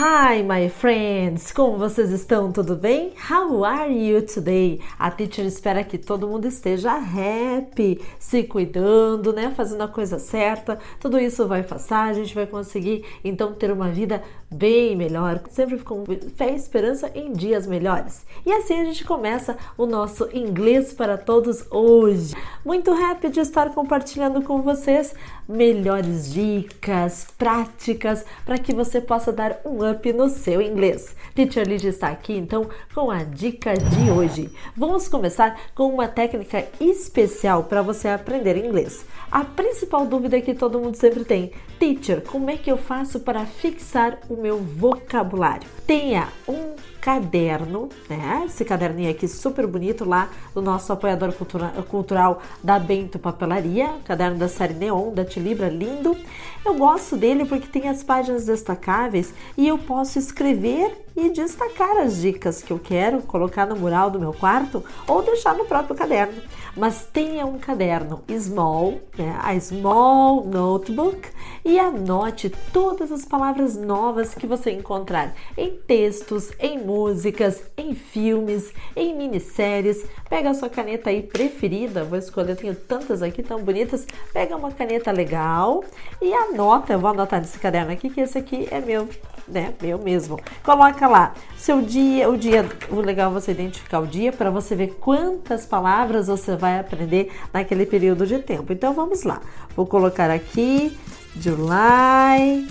Hi, my friends! Como vocês estão? Tudo bem? How are you today? A teacher espera que todo mundo esteja happy, se cuidando, né? Fazendo a coisa certa. Tudo isso vai passar, a gente vai conseguir então ter uma vida bem melhor, sempre com fé e esperança em dias melhores. E assim a gente começa o nosso inglês para todos hoje. Muito happy de estar compartilhando com vocês melhores dicas, práticas para que você possa dar um up no seu inglês. Teacher Lidia está aqui então com a dica de hoje. Vamos começar com uma técnica especial para você aprender inglês. A principal dúvida que todo mundo sempre tem: Teacher, como é que eu faço para fixar o meu vocabulário? Tenha um caderno, né? Esse caderninho aqui super bonito lá do nosso apoiador cultura, cultural da Bento Papelaria, caderno da série Neon, da Tilibra, lindo. Eu gosto dele porque tem as páginas destacáveis e eu posso escrever e destacar as dicas que eu quero colocar no mural do meu quarto ou deixar no próprio caderno. Mas tenha um caderno small, né, a small notebook, e anote todas as palavras novas que você encontrar em textos, em músicas, em filmes, em minisséries. Pega a sua caneta aí preferida, vou escolher, eu tenho tantas aqui tão bonitas. Pega uma caneta legal e anota, eu vou anotar nesse caderno aqui que esse aqui é meu né? Meu mesmo. Coloca lá seu dia, o dia, o legal é você identificar o dia para você ver quantas palavras você vai aprender naquele período de tempo. Então vamos lá. Vou colocar aqui July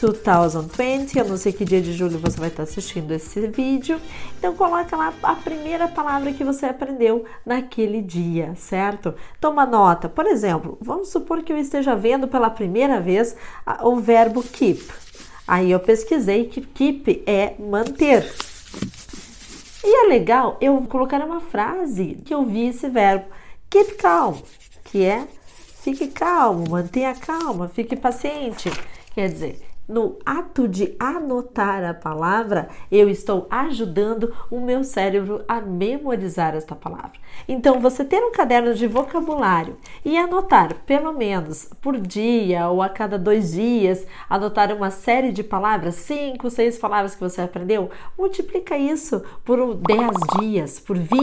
2020. Eu não sei que dia de julho você vai estar assistindo esse vídeo. Então coloca lá a primeira palavra que você aprendeu naquele dia, certo? Toma nota. Por exemplo, vamos supor que eu esteja vendo pela primeira vez o verbo keep. Aí eu pesquisei que keep é manter. E é legal eu colocar uma frase que eu vi esse verbo, keep calm, que é fique calmo, mantenha calma, fique paciente. Quer dizer, no ato de anotar a palavra, eu estou ajudando o meu cérebro a memorizar esta palavra. Então, você ter um caderno de vocabulário e anotar pelo menos por dia ou a cada dois dias, anotar uma série de palavras, cinco, seis palavras que você aprendeu, multiplica isso por 10 dias, por 20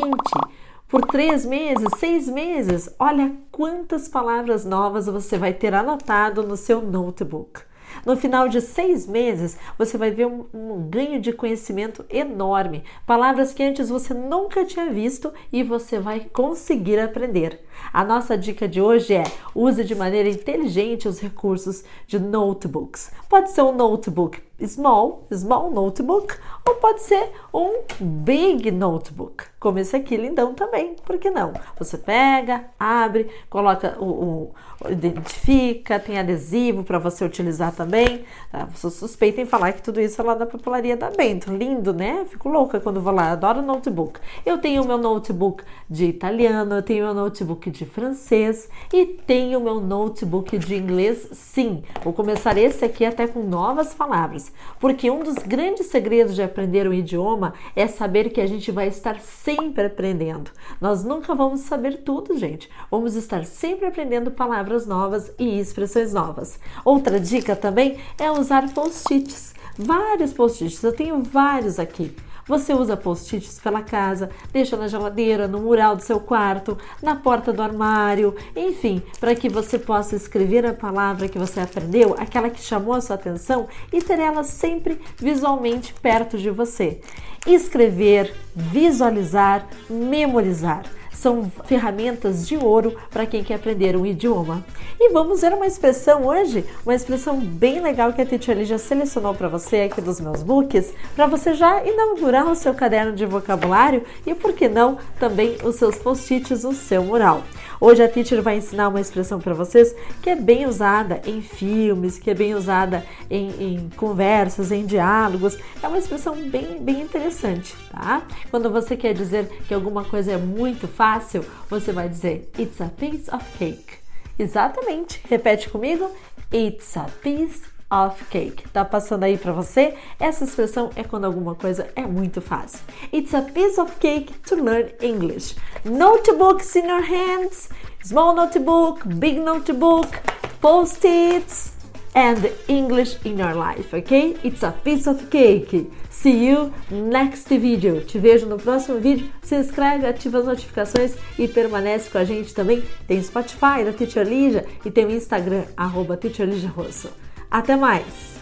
por três meses, seis meses, olha quantas palavras novas você vai ter anotado no seu notebook. No final de seis meses, você vai ver um, um, ganho de conhecimento enorme. Palavras que antes você nunca tinha visto e você vai conseguir aprender. A nossa dica de hoje é: use de maneira inteligente os recursos de notebooks. Pode ser um notebook small, small notebook, ou pode ser um big notebook, como esse aqui lindão também, por que não? Você pega, abre, coloca o, o identifica, tem adesivo para você utilizar também. Tá? Você suspeita em falar que tudo isso é lá da papelaria da Bento, lindo, né? Fico louca quando vou lá, adoro notebook. Eu tenho o meu notebook de italiano, eu tenho o meu notebook de francês e tenho o meu notebook de inglês, sim. Vou começar esse aqui até com novas palavras porque um dos grandes segredos de aprender um idioma é saber que a gente vai estar sempre aprendendo. Nós nunca vamos saber tudo, gente. Vamos estar sempre aprendendo palavras novas e expressões novas. Outra dica também é usar post-its. Vários post-its, eu tenho vários aqui. Você usa post-its pela casa, deixa na geladeira, no mural do seu quarto, na porta do armário, enfim, para que você possa escrever a palavra que você aprendeu, aquela que chamou a sua atenção e ter ela sempre visualmente perto de você. Escrever, visualizar, memorizar são ferramentas de ouro para quem quer aprender um idioma. E vamos ver uma expressão hoje, uma expressão bem legal que a Teacher Lee já selecionou para você aqui dos meus books, para você já inaugurar o seu caderno de vocabulário e, por que não, também os seus post-its no seu mural. Hoje a Teacher vai ensinar uma expressão para vocês que é bem usada em filmes, que é bem usada em, em, conversas, em diálogos. É uma expressão bem, bem interessante, tá? Quando você quer dizer que alguma coisa é muito fácil, você vai dizer It's a piece of cake. Exatamente. Repete comigo. It's a piece of cake. Tá passando aí para você? Essa expressão é quando alguma coisa é muito fácil. It's a piece of cake to learn English. Notebooks in your hands, small notebook, big notebook, post-its. And English in your life, ok? It's a piece of cake. See you next video. Te vejo no próximo vídeo. Se inscreve, ativa as notificações e permanece com a gente também. Tem Spotify da Teacher Lígia e tem o Instagram, arroba Teacher Lígia Rosso. Até mais!